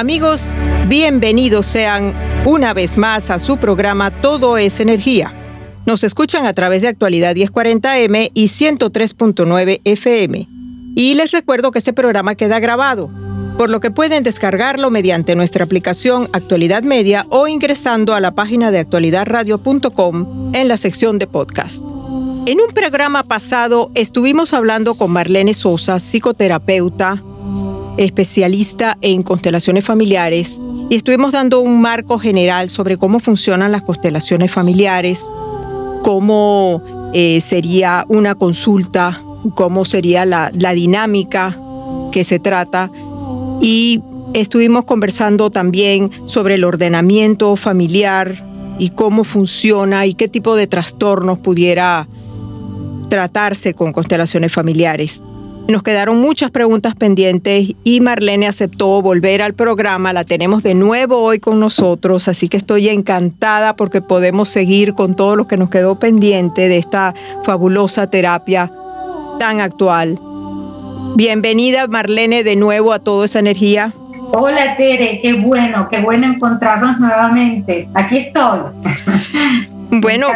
Amigos, bienvenidos sean una vez más a su programa Todo es Energía. Nos escuchan a través de actualidad 1040M y 103.9 FM. Y les recuerdo que este programa queda grabado, por lo que pueden descargarlo mediante nuestra aplicación Actualidad Media o ingresando a la página de actualidadradio.com en la sección de podcast. En un programa pasado estuvimos hablando con Marlene Sosa, psicoterapeuta, especialista en constelaciones familiares, y estuvimos dando un marco general sobre cómo funcionan las constelaciones familiares, cómo eh, sería una consulta, cómo sería la, la dinámica que se trata, y estuvimos conversando también sobre el ordenamiento familiar y cómo funciona y qué tipo de trastornos pudiera tratarse con constelaciones familiares. Nos quedaron muchas preguntas pendientes y Marlene aceptó volver al programa. La tenemos de nuevo hoy con nosotros, así que estoy encantada porque podemos seguir con todo lo que nos quedó pendiente de esta fabulosa terapia tan actual. Bienvenida Marlene de nuevo a toda esa energía. Hola Tere, qué bueno, qué bueno encontrarnos nuevamente. Aquí estoy. Bueno,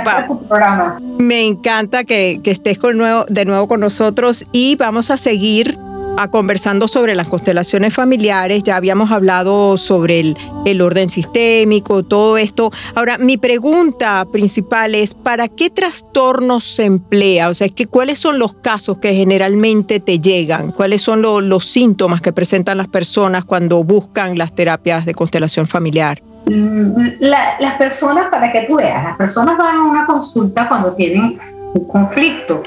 me, me encanta que, estés con nuevo, de nuevo con nosotros y vamos a seguir a conversando sobre las constelaciones familiares. Ya habíamos hablado sobre el, el, orden sistémico, todo esto. Ahora, mi pregunta principal es, ¿para qué trastornos se emplea? O sea, que, ¿cuáles son los casos que generalmente te llegan? ¿Cuáles son los síntomas que presentan las personas cuando buscan las terapias de constelación familiar? Las personas, para que tú veas, las personas van a una consulta cuando tienen un conflicto.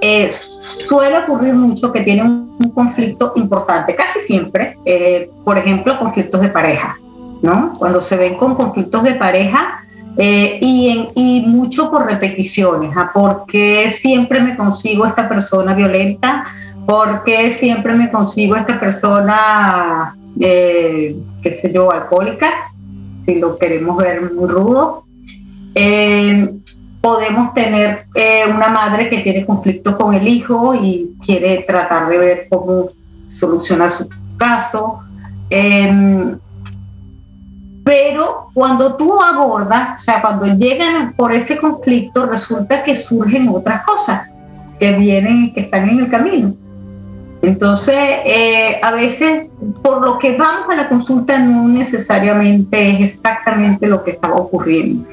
Eh, suele ocurrir mucho que tienen un conflicto importante, casi siempre, eh, por ejemplo, conflictos de pareja, ¿no? Cuando se ven con conflictos de pareja eh, y, en, y mucho por repeticiones, ¿a ¿ah? ¿por qué siempre me consigo esta persona violenta? ¿Por qué siempre me consigo esta persona, qué sé yo, alcohólica? Si lo queremos ver muy rudo. Eh, podemos tener eh, una madre que tiene conflicto con el hijo y quiere tratar de ver cómo solucionar su caso. Em, pero cuando tú abordas, o sea, cuando llegan por ese conflicto, resulta que surgen otras cosas que vienen, que están en el camino. Entonces, eh, a veces, por lo que vamos a la consulta, no necesariamente es exactamente lo que estaba ocurriendo,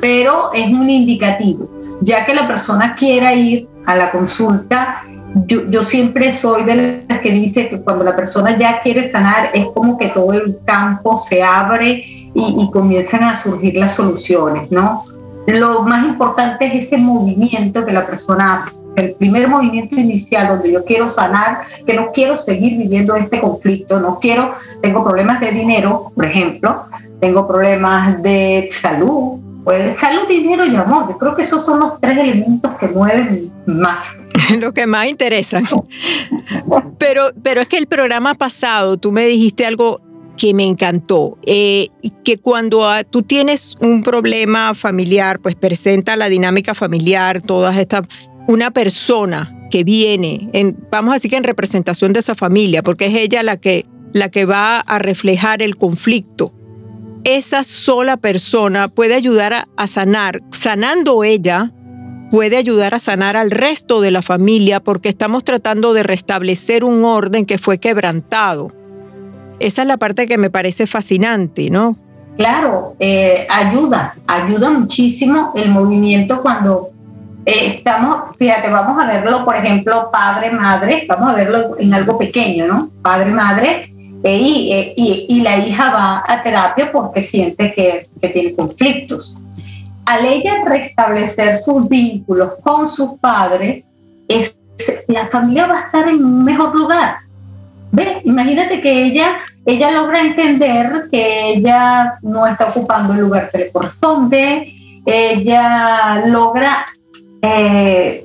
pero es un indicativo. Ya que la persona quiera ir a la consulta, yo, siempre soy de las que dice que cuando la persona ya quiere sanar, es como que todo el campo se abre y, y comienzan a surgir las soluciones, ¿no? Lo más importante es ese movimiento que la persona hace el primer movimiento inicial donde yo quiero sanar, que no quiero seguir viviendo este conflicto, no quiero, tengo problemas de dinero, por ejemplo, tengo problemas de salud, pues salud, dinero y amor. Yo creo que esos son los tres elementos que mueven más. Lo que más interesa. Pero, pero es que el programa pasado tú me dijiste algo que me encantó, eh, que cuando ah, tú tienes un problema familiar, pues presenta la dinámica familiar, todas estas una persona que viene, en, vamos a decir que en representación de esa familia, porque es ella la que, la que va a reflejar el conflicto, esa sola persona puede ayudar a, sanar, sanando ella, puede ayudar a sanar al resto de la familia porque estamos tratando de restablecer un orden que fue quebrantado. Esa es la parte que me parece fascinante, ¿no? Claro, eh, ayuda, ayuda muchísimo el movimiento cuando eh, estamos, fíjate, vamos a verlo, por ejemplo, padre, madre, vamos a verlo en algo pequeño, ¿no? Padre, madre, eh, y, y, la hija va a terapia porque siente que, que tiene conflictos. Al ella restablecer sus vínculos con sus padres, es, la familia va a estar en un mejor lugar ¿Ves? Imagínate que ella, ella logra entender que ella no está ocupando el lugar que le corresponde, ella logra eh,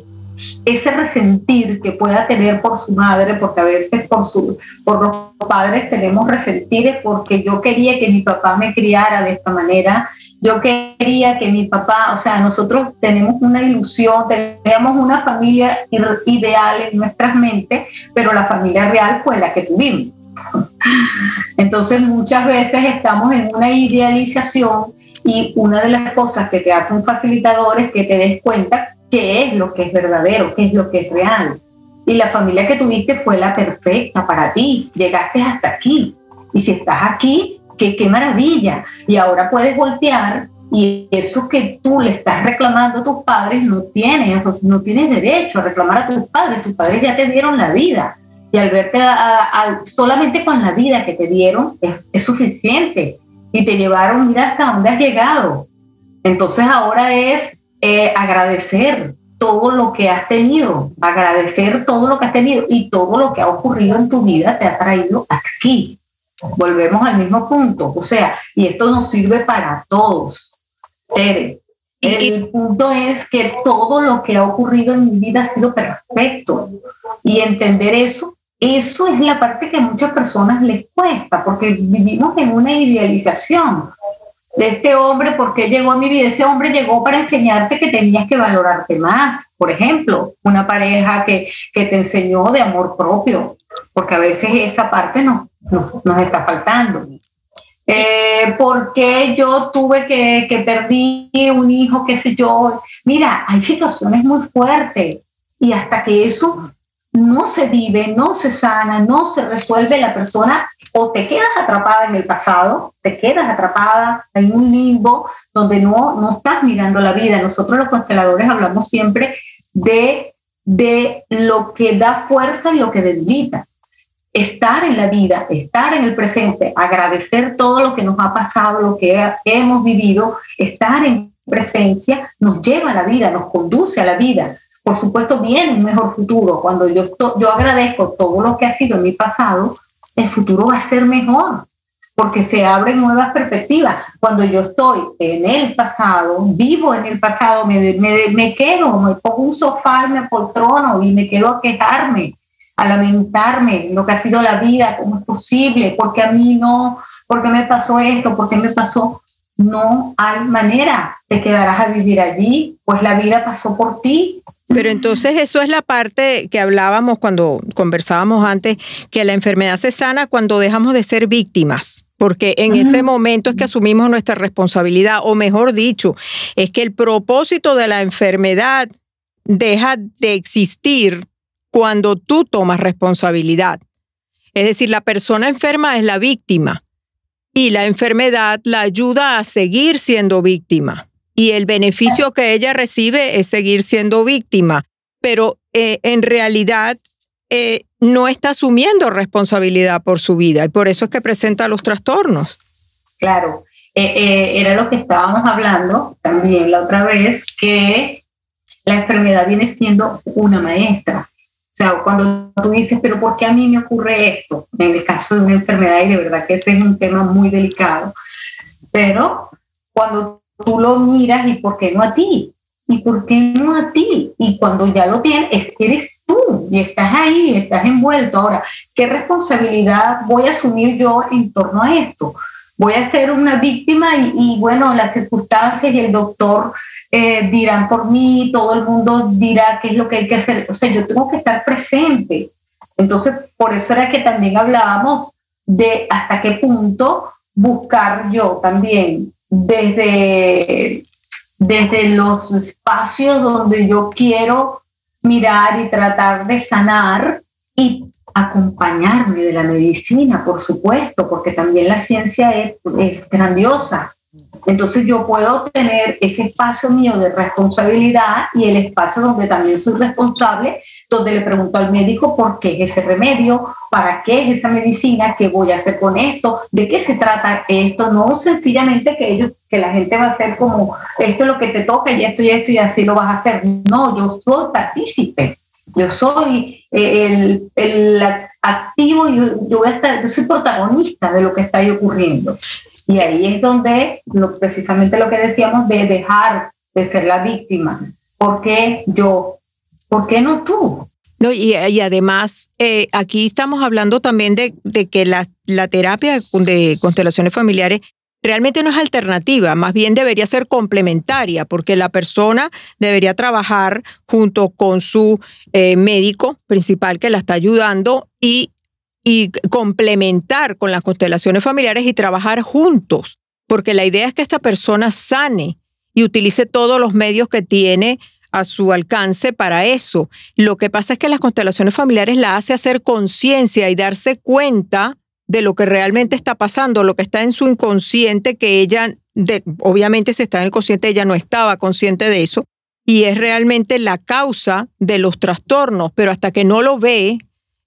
ese resentir que pueda tener por su madre, porque a veces por, su, por los padres tenemos resentir porque yo quería que mi papá me criara de esta manera, yo quería que mi papá, o sea, nosotros tenemos una ilusión, teníamos una familia ideal en nuestras mentes, pero la familia real fue la que tuvimos. Entonces muchas veces estamos en una idealización y una de las cosas que te hace un facilitador es que te des cuenta qué es lo que es verdadero, qué es lo que es real. Y la familia que tuviste fue la perfecta para ti, llegaste hasta aquí. Y si estás aquí, qué, qué maravilla. Y ahora puedes voltear y eso que tú le estás reclamando a tus padres no tienes, no tienes derecho a reclamar a tus padres, tus padres ya te dieron la vida y al verte solamente con la vida que te dieron es, suficiente y te llevaron, mira hasta dónde has llegado. Entonces ahora es eh, agradecer todo lo que has tenido, agradecer todo lo que has tenido y todo lo que ha ocurrido en tu vida te ha traído aquí. Volvemos al mismo punto, o sea, y esto nos sirve para todos. El punto es que todo lo que ha ocurrido en mi vida ha sido perfecto. Y entender eso, eso es la parte que a muchas personas les cuesta porque vivimos en una idealización de este hombre, porque llegó a mi vida? Ese hombre llegó para enseñarte que tenías que valorarte más. Por ejemplo, una pareja que, que te enseñó de amor propio, porque a veces esa parte no, nos está faltando eh, por qué yo tuve que, que perdí un hijo, qué sé yo. Mira, hay situaciones muy fuertes y hasta que eso no se vive, no se sana, no se resuelve, la persona o te quedas atrapada en el pasado, te quedas atrapada en un limbo donde no, no estás mirando la vida. Nosotros los consteladores hablamos siempre de, de lo que da fuerza y lo que debilita estar en la vida, estar en el presente, agradecer todo lo que nos ha pasado, lo que hemos vivido, estar en presencia nos lleva a la vida, nos conduce a la vida. Por supuesto, viene un mejor futuro. Cuando yo, yo agradezco todo lo que ha sido en mi pasado, el futuro va a ser mejor, porque se abren nuevas perspectivas. Cuando yo estoy en el pasado, vivo en el pasado, me, me, me quedo, me pongo un sofá me poltrono y me quedo a quejarme a lamentarme lo que ha sido la vida, cómo es posible, porque a mí no, porque me pasó esto, porque me pasó. No hay manera, te quedarás a vivir allí, pues la vida pasó por ti. Pero entonces eso es la parte que hablábamos cuando conversábamos antes, que la enfermedad se sana cuando dejamos de ser víctimas porque en ese momento es que asumimos nuestra responsabilidad, o mejor dicho, es que el propósito de la enfermedad deja de existir cuando tú tomas responsabilidad. Es decir, la persona enferma es la víctima y la enfermedad la ayuda a seguir siendo víctima. Y el beneficio que ella recibe es seguir siendo víctima, pero eh, en realidad eh, no está asumiendo responsabilidad por su vida y por eso es que presenta los trastornos. Claro, eh, era lo que estábamos hablando también la otra vez, que la enfermedad viene siendo una maestra. O sea, cuando tú dices, pero ¿por qué a mí me ocurre esto? En el caso de una enfermedad, y de verdad que ese es un tema muy delicado, pero cuando tú lo miras, ¿y por qué no a ti? ¿Y por qué no a ti? Y cuando ya lo tienes, es que eres tú y estás ahí, estás envuelto. Ahora, ¿qué responsabilidad voy a asumir yo en torno a esto? Voy a ser una víctima y, y bueno, las circunstancias y el doctor eh, dirán por mí, todo el mundo dirá qué es lo que hay que hacer. O sea, yo tengo que estar presente. Entonces, por eso era que también hablábamos de hasta qué punto buscar yo también desde, desde los espacios donde yo quiero mirar y tratar de sanar y acompañarme de la medicina, por supuesto, porque también la ciencia es, es grandiosa. Entonces yo puedo tener ese espacio mío de responsabilidad y el espacio donde también soy responsable, donde le pregunto al médico por qué es ese remedio, para qué es esa medicina, qué voy a hacer con esto, de qué se trata esto, no sencillamente que ellos, que la gente va a hacer como esto es lo que te toca y esto y esto y así lo vas a hacer. No, yo soy partícipe, yo soy eh, el, el activo yo, yo, voy a estar, yo soy protagonista de lo que está ocurriendo. Y ahí es donde lo, precisamente lo que decíamos de dejar de ser la víctima. ¿Por qué yo? ¿Por qué no tú? No, y, además, eh, aquí estamos hablando también de, de que la, la terapia de constelaciones familiares realmente no es alternativa, más bien debería ser complementaria, porque la persona debería trabajar junto con su eh, médico principal que la está ayudando y y complementar con las constelaciones familiares y trabajar juntos, porque la idea es que esta persona sane y utilice todos los medios que tiene a su alcance para eso. Lo que pasa es que las constelaciones familiares la hace hacer conciencia y darse cuenta de lo que realmente está pasando, lo que está en su inconsciente, que ella, obviamente si está en el inconsciente, ella no estaba consciente de eso, y es realmente la causa de los trastornos, pero hasta que no lo ve,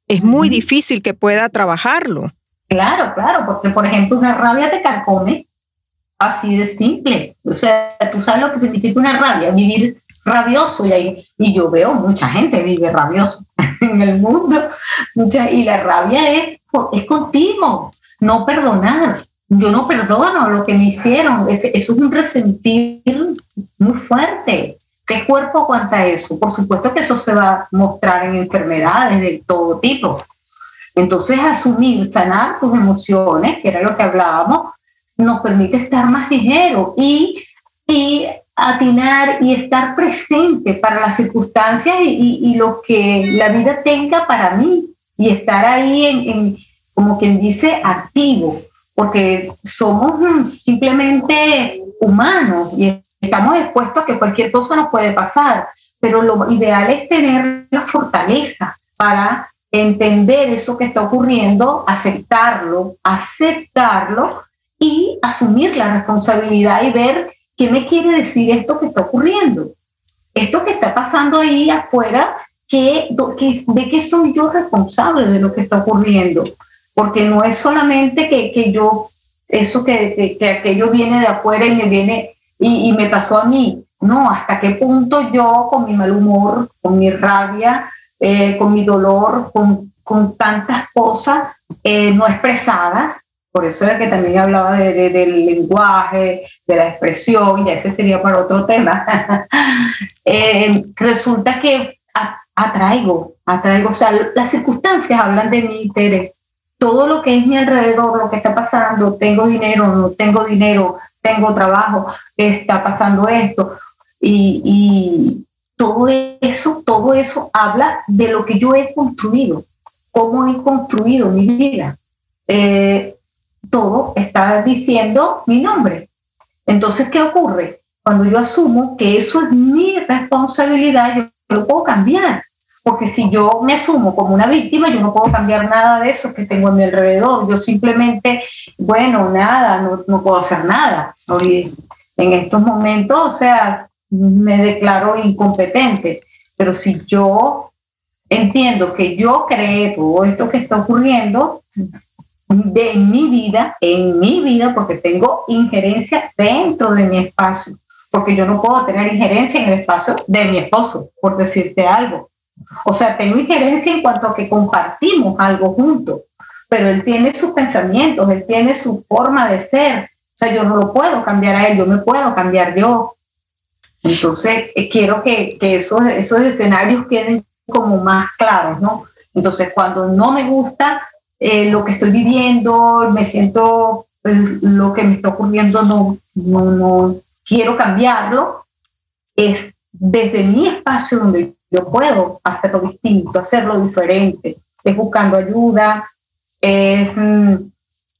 es muy difícil que pueda trabajarlo. Claro, claro, porque por ejemplo una rabia te carcome, así de simple. O sea, tú sabes lo que significa una rabia, vivir rabioso. Y, ahí, y yo veo mucha gente vive rabioso en el mundo. Mucha, y la rabia es, es contigo, no perdonar. Yo no perdono lo que me hicieron. eso es un resentir muy fuerte. ¿Qué cuerpo aguanta eso? Por supuesto que eso se va a mostrar en enfermedades de todo tipo. Entonces, asumir, sanar tus emociones, que era lo que hablábamos, nos permite estar más ligero y, y atinar y estar presente para las circunstancias y, y, lo que la vida tenga para mí y estar ahí en, en, como quien dice, activo, porque somos simplemente humanos y estamos expuestos a que cualquier cosa nos puede pasar, pero lo ideal es tener la fortaleza para entender eso que está ocurriendo, aceptarlo, aceptarlo y asumir la responsabilidad y ver qué me quiere decir esto que está ocurriendo. Esto que está pasando ahí afuera, que, ¿de qué soy yo responsable de lo que está ocurriendo? Porque no es solamente que, que yo, eso que, que, que aquello viene de afuera y me viene y, y, me pasó a mí. No, hasta qué punto yo con mi mal humor, con mi rabia, eh, con mi dolor, con, con tantas cosas eh, no expresadas, por eso era que también hablaba de, de, del lenguaje, de la expresión, y ese sería para otro tema, eh, resulta que atraigo, atraigo, o sea, las circunstancias hablan de mí, Tere. Todo lo que es mi alrededor, lo que está pasando, tengo dinero, no tengo dinero, tengo trabajo, está pasando esto. Y, y, todo eso, todo eso habla de lo que yo he construido, cómo he construido mi vida. Eh, todo está diciendo mi nombre. Entonces, ¿qué ocurre? Cuando yo asumo que eso es mi responsabilidad, yo lo puedo cambiar. Porque si yo me asumo como una víctima, yo no puedo cambiar nada de eso que tengo a mi alrededor. Yo simplemente, bueno, nada, no, no puedo hacer nada. En estos momentos, o sea, me declaro incompetente. Pero si yo entiendo que yo creé todo esto que está ocurriendo de mi vida, en mi vida, porque tengo injerencia dentro de mi espacio, porque yo no puedo tener injerencia en el espacio de mi esposo, por decirte algo. O sea, tengo injerencia en cuanto a que compartimos algo juntos, pero él tiene sus pensamientos, él tiene su forma de ser. O sea, yo no lo puedo cambiar a él, yo me puedo cambiar yo. Entonces, eh, quiero que, que esos, esos escenarios queden como más claros, ¿no? Entonces, cuando no me gusta eh, lo que estoy viviendo, me siento, pues, lo que me está ocurriendo, no, no, no quiero cambiarlo, es desde mi espacio donde yo puedo hacerlo distinto, hacerlo diferente, es buscando ayuda, es, mm,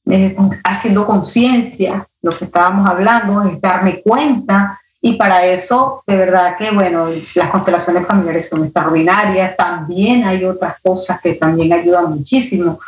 es haciendo conciencia, lo que estábamos hablando, es darme cuenta Y para eso, de verdad que, bueno, las constelaciones familiares son extraordinarias. También hay otras cosas que también ayudan muchísimo,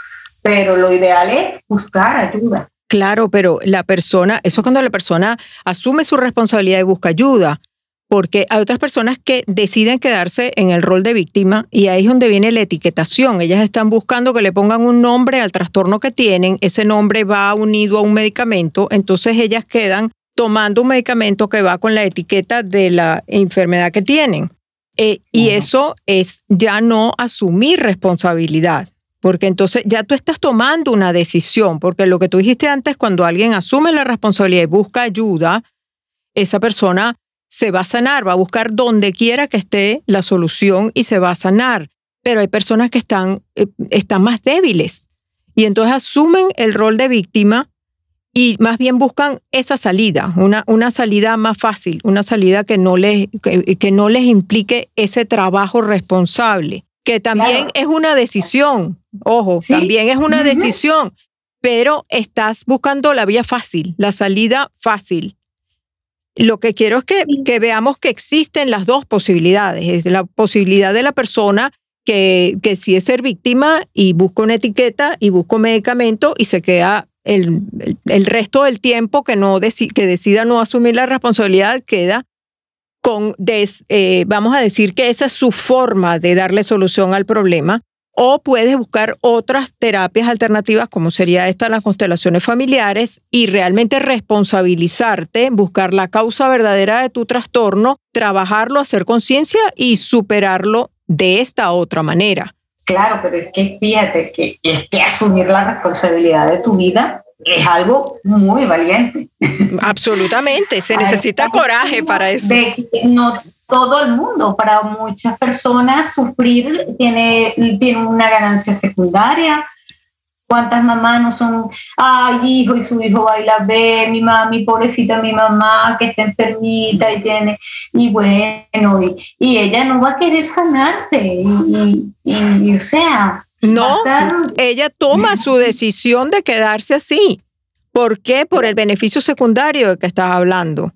pero lo ideal es buscar ayuda. Claro, pero la persona, eso es cuando la persona asume su responsabilidad y busca ayuda, porque hay otras personas que deciden quedarse en el rol de víctima y ahí es donde viene la etiquetación. Ellas están buscando que le pongan un nombre al trastorno que tienen, ese nombre va unido a un medicamento, entonces ellas quedan tomando un medicamento que va con la etiqueta de la enfermedad que tienen. Eh, y eso es ya no asumir responsabilidad. Porque entonces ya tú estás tomando una decisión, porque lo que tú dijiste antes, cuando alguien asume la responsabilidad y busca ayuda, esa persona se va a sanar, va a buscar donde quiera que esté la solución y se va a sanar. Pero hay personas que están, eh, están más débiles y entonces asumen el rol de víctima y más bien buscan esa salida, una, una salida más fácil, una salida que no les, que, no les implique ese trabajo responsable, que también es una decisión, Ojo, también es una decisión, pero estás buscando la vía fácil, la salida fácil. Lo que quiero es que, que veamos que existen las dos posibilidades. Es la posibilidad de la persona que, que es ser víctima y busca una etiqueta y busca un medicamento y se queda el, el, resto del tiempo que, no que decida no asumir la responsabilidad queda con, eh, vamos a decir que esa es su forma de darle solución al problema o puedes buscar otras terapias alternativas, como sería esta, las constelaciones familiares, y realmente responsabilizarte, buscar la causa verdadera de tu trastorno, trabajarlo, hacer conciencia y superarlo de esta otra manera. Claro, pero es que fíjate que es que asumir la responsabilidad de tu vida es algo muy valiente. Absolutamente, se necesita coraje para eso. no todo el mundo. Para muchas personas sufrir tiene, tiene una ganancia secundaria. ¿Cuántas mamás no son, ay, hijo, y su hijo baila, ve, mi mamá, mi pobrecita, mi mamá que está enfermita y tiene, y bueno, y, ella no va a querer sanarse, y, y, o sea... No, ella toma su decisión de quedarse así. ¿Por qué? Por el beneficio secundario de que estás hablando.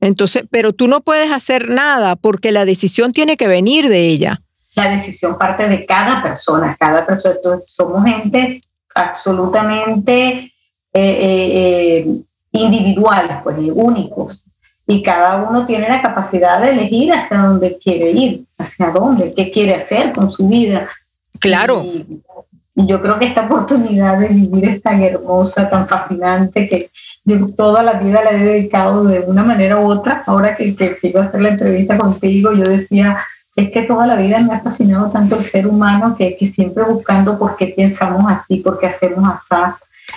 Entonces, pero tú no puedes hacer nada porque la decisión tiene que venir de ella. La decisión parte de cada persona, cada persona. somos gente absolutamente eh, eh, eh, individuales, pues únicos. Y cada uno tiene la capacidad de elegir hacia dónde quiere ir, hacia dónde, qué quiere hacer con su vida. Claro. Y, yo creo que esta oportunidad de vivir es tan hermosa, tan fascinante, que yo toda la vida la he dedicado de una manera u otra. Ahora que, que sigo a hacer la entrevista contigo, yo decía, es que toda la vida me ha fascinado tanto el ser humano que, que siempre buscando por qué pensamos así, por qué hacemos así.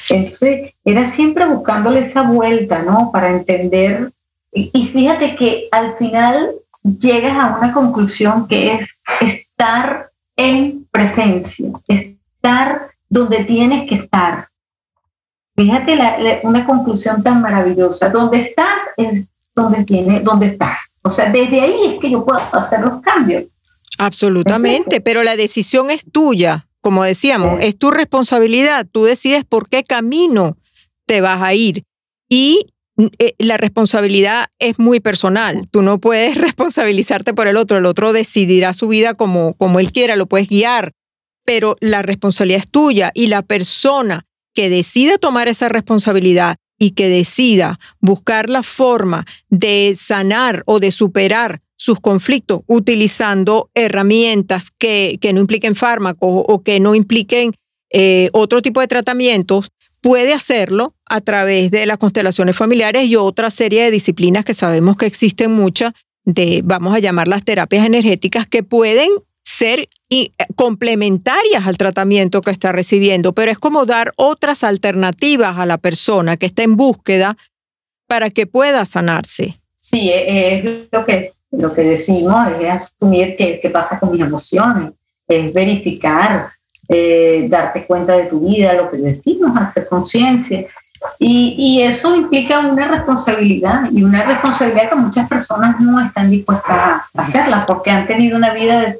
Entonces, era siempre buscándole esa vuelta, ¿no? Para entender. Y fíjate que al final llegas a una conclusión que es estar en presencia, estar donde tienes que estar, Fíjate una conclusión tan maravillosa. Donde estás es donde, tiene, donde estás. O sea, desde ahí es que yo puedo hacer los cambios. Absolutamente, pero la decisión es tuya. Como decíamos, es tu responsabilidad. Tú decides por qué camino te vas a ir. Y la responsabilidad es muy personal. Tú no puedes responsabilizarte por el otro. El otro decidirá su vida como, como él quiera, lo puedes guiar. Pero la responsabilidad es tuya y la persona que decida tomar esa responsabilidad y que decida buscar la forma de sanar o de superar sus conflictos utilizando herramientas que, que no impliquen fármacos o que no impliquen eh, otro tipo de tratamientos, puede hacerlo a través de las constelaciones familiares y otra serie de disciplinas que sabemos que existen muchas, de, vamos a llamar las terapias energéticas, que pueden ser eh, complementarias al tratamiento que está recibiendo, pero es como dar otras alternativas a la persona que está en búsqueda para que pueda sanarse. Sí, e, es lo que, lo que decimos, es asumir qué pasa con mis emociones, es verificar, eh, darte cuenta de tu vida, lo que decimos, hacer conciencia. Y, eso implica una responsabilidad y una responsabilidad que muchas personas no están dispuestas a hacerla porque han tenido una vida de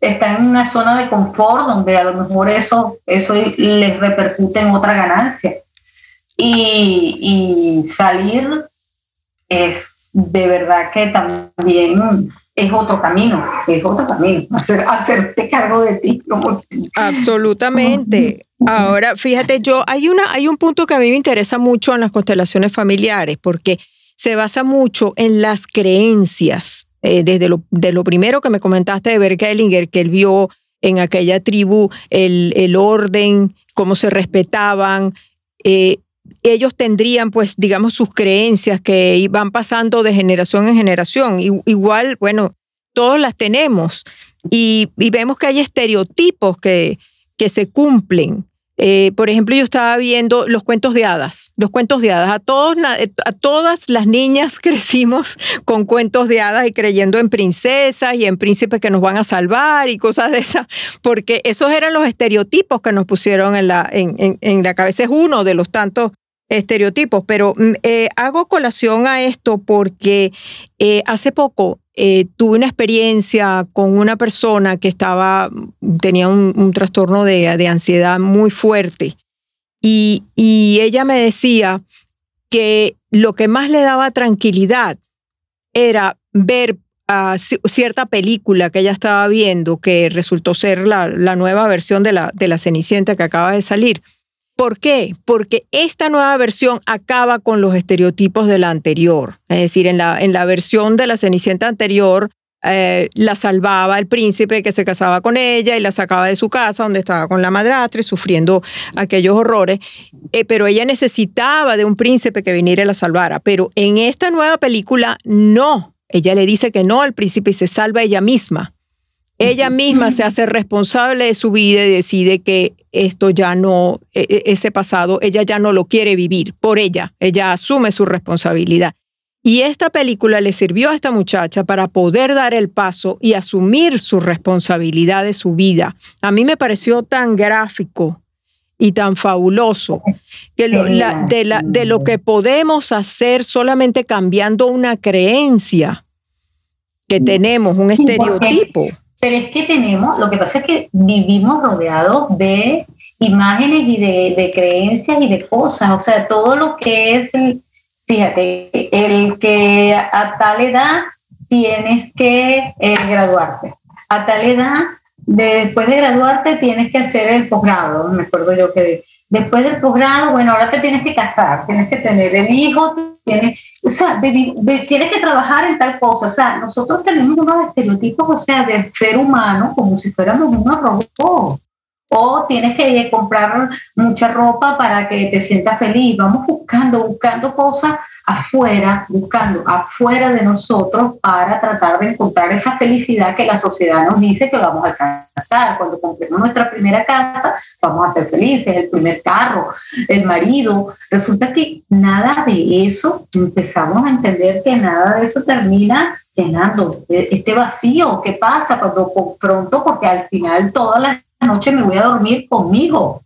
está en una zona de confort donde a lo mejor eso, eso les repercute en otra ganancia. Y salir es de verdad que también es otro camino, es otro camino, hacer, hacerte cargo de ti. Como, Absolutamente. Ahora, fíjate, yo hay una, hay un punto que a mí me interesa mucho en las constelaciones familiares, porque se basa mucho en las creencias. Eh, desde lo, de lo primero que me comentaste de Bert que él vio en aquella tribu el, el orden, cómo se respetaban. Eh, ellos tendrían, pues, digamos, sus creencias que iban pasando de generación en generación. igual, bueno, todos las tenemos y, y, vemos que hay estereotipos que, que se cumplen. Eh, por ejemplo, yo estaba viendo los cuentos de hadas, los cuentos de hadas. A, todos, a todas las niñas crecimos con cuentos de hadas y creyendo en princesas y en príncipes que nos van a salvar y cosas de esas, porque esos eran los estereotipos que nos pusieron en la, en, en, la cabeza. Es uno de los tantos estereotipos, pero mm, eh, hago colación a esto porque eh, hace poco eh, tuve una experiencia con una persona que estaba, tenía un, trastorno de, ansiedad muy fuerte y, ella me decía que lo que más le daba tranquilidad era ver cierta película que ella estaba viendo, que resultó ser la, nueva versión de la, de la Cenicienta que acaba de salir. ¿Por qué? Porque esta nueva versión acaba con los estereotipos de la anterior. Es decir, en la, en la versión de la Cenicienta anterior, eh, la salvaba el príncipe que se casaba con ella y la sacaba de su casa donde estaba con la madrastra sufriendo aquellos horrores, eh, pero ella necesitaba de un príncipe que viniera y la salvara. Pero en esta nueva película no, ella le dice que no al príncipe y se salva ella misma. Ella misma se hace responsable de su vida y decide que esto ya no, e, e, ese pasado, ella ya no lo quiere vivir por ella. Ella asume su responsabilidad. Y esta película le sirvió a esta muchacha para poder dar el paso y asumir su responsabilidad de su vida. A mí me pareció tan gráfico y tan fabuloso que de, la, de lo que podemos hacer solamente cambiando una creencia que tenemos, un estereotipo. Pero es que tenemos, lo que pasa es que vivimos rodeados de imágenes y de, creencias y de cosas, o sea, todo lo que es, fíjate, el que a tal edad tienes que eh, graduarte, a tal edad, después de graduarte tienes que hacer el posgrado, me acuerdo yo que después del posgrado, bueno, ahora te tienes que casar, tienes que tener el hijo, tienes, o sea, tienes que trabajar en tal cosa. O sea, nosotros tenemos unos estereotipos, o sea, del ser humano como si fuéramos unos robots. O tienes que comprar mucha ropa para que te sientas feliz. Vamos buscando, buscando cosas afuera, buscando afuera de nosotros para tratar de encontrar esa felicidad que la sociedad nos dice que vamos a alcanzar. Cuando compremos nuestra primera casa, vamos a ser felices, el primer carro, el marido. Resulta que nada de eso, empezamos a entender que nada de eso termina llenando este vacío. ¿Qué pasa cuando pronto? Porque al final toda la noche me voy a dormir conmigo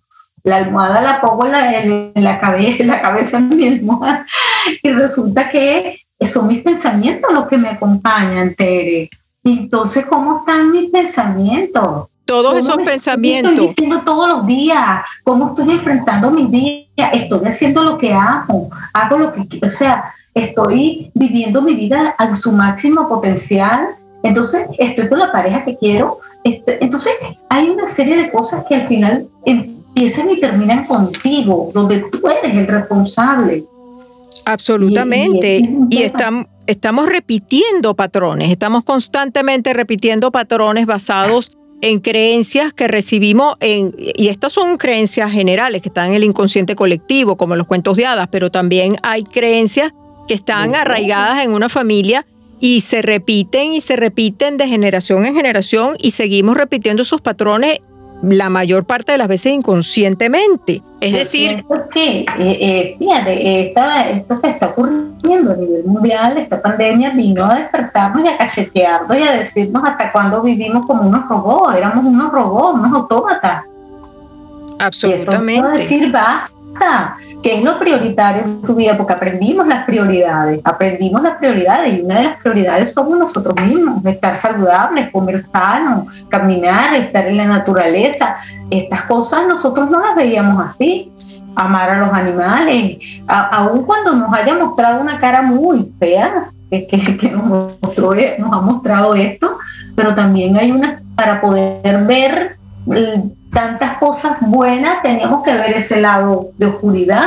la almohada la pongo en la, cabeza, en la cabeza de mi almohada y resulta que son mis pensamientos los que me acompañan, Tere. Entonces, ¿cómo están mis pensamientos? Todos esos pensamientos. Estoy diciendo todos los días, cómo estoy enfrentando mis días, estoy haciendo lo que amo, hago lo que quiero, o sea, estoy viviendo mi vida a su máximo potencial. Entonces, estoy con la pareja que quiero. Este, entonces, hay una serie de cosas que al final empiezan y terminan contigo, donde tú eres el responsable. Absolutamente. Y, estamos, estamos repitiendo patrones, estamos constantemente repitiendo patrones basados en creencias que recibimos en, y estas son creencias generales que están en el inconsciente colectivo, como los cuentos de hadas, pero también hay creencias que están arraigadas en una familia y se repiten y se repiten de generación en generación y seguimos repitiendo esos patrones la mayor parte de las veces inconscientemente. Es decir... que, eh, eh, fíjate, esto que está ocurriendo a nivel mundial, esta pandemia vino a despertarnos y a cachetearnos y a decirnos hasta cuándo vivimos como unos robots, éramos unos robots, unos autómatas. Absolutamente. Y decir, va, ¿Qué es lo prioritario en tu vida? Porque aprendimos las prioridades, aprendimos las prioridades y una de las prioridades somos nosotros mismos, estar saludables, comer sano, caminar, estar en la naturaleza. Estas cosas nosotros no las veíamos así. Amar a los animales, aun cuando nos haya mostrado una cara muy fea, que, que, nos, mostró, nos ha mostrado esto, pero también hay una, para poder ver tantas cosas buenas, teníamos que ver ese lado de oscuridad,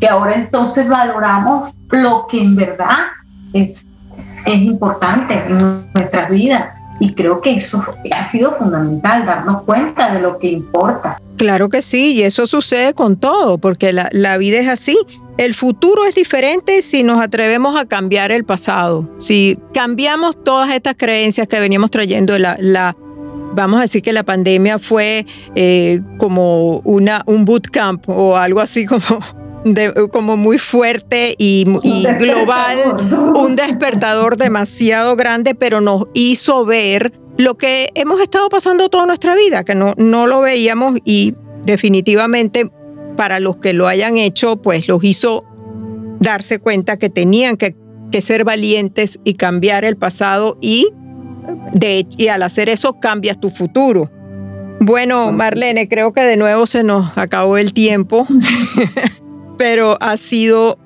que ahora entonces valoramos lo que en verdad es, es importante en nuestras vidas. Y creo que eso ha sido fundamental, darnos cuenta de lo que importa. Claro que sí, y eso sucede con todo, porque la, la vida es así. El futuro es diferente si nos atrevemos a cambiar el pasado. Si cambiamos todas estas creencias que veníamos trayendo, la, vamos a decir que la pandemia fue eh, como una, un bootcamp o algo así como, como muy fuerte y, y global, un despertador demasiado grande, pero nos hizo ver lo que hemos estado pasando toda nuestra vida, que no, no lo veíamos y definitivamente para los que lo hayan hecho, pues los hizo darse cuenta que tenían que, que ser valientes y cambiar el pasado y, de, y al hacer eso cambias tu futuro. Bueno, Marlene, creo que de nuevo se nos acabó el tiempo, pero ha sido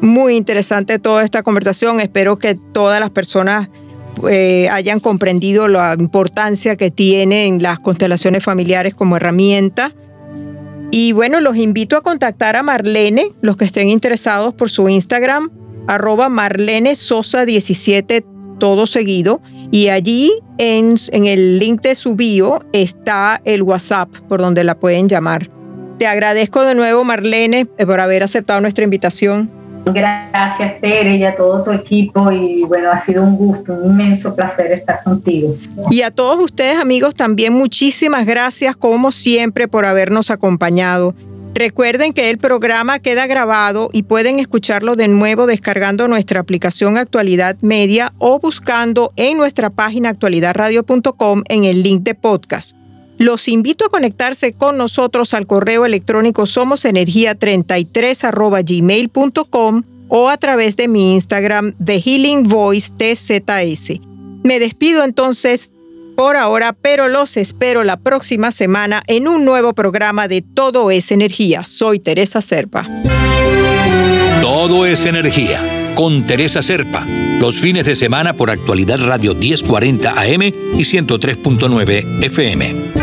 muy interesante toda esta conversación. Espero que todas las personas eh, hayan comprendido la importancia que tienen las constelaciones familiares como herramienta y bueno, los invito a contactar a Marlene, los que estén interesados por su Instagram, arroba Marlene Sosa 17, todo seguido. Y allí en, en el link de su bio está el WhatsApp por donde la pueden llamar. Te agradezco de nuevo, Marlene, por haber aceptado nuestra invitación. Gracias, Tere, y a todo tu equipo. Y bueno, ha sido un gusto, un inmenso placer estar contigo. Y a todos ustedes, amigos, también muchísimas gracias, como siempre, por habernos acompañado. Recuerden que el programa queda grabado y pueden escucharlo de nuevo descargando nuestra aplicación Actualidad Media o buscando en nuestra página actualidadradio.com en el link de podcast. Los invito a conectarse con nosotros al correo electrónico somosenergia33 o a través de mi Instagram The Healing Voice TZS. Me despido entonces por ahora, pero los espero la próxima semana en un nuevo programa de Todo es Energía. Soy Teresa Serpa. Todo es Energía con Teresa Serpa. Los fines de semana por actualidad Radio 1040 AM y 103.9 FM.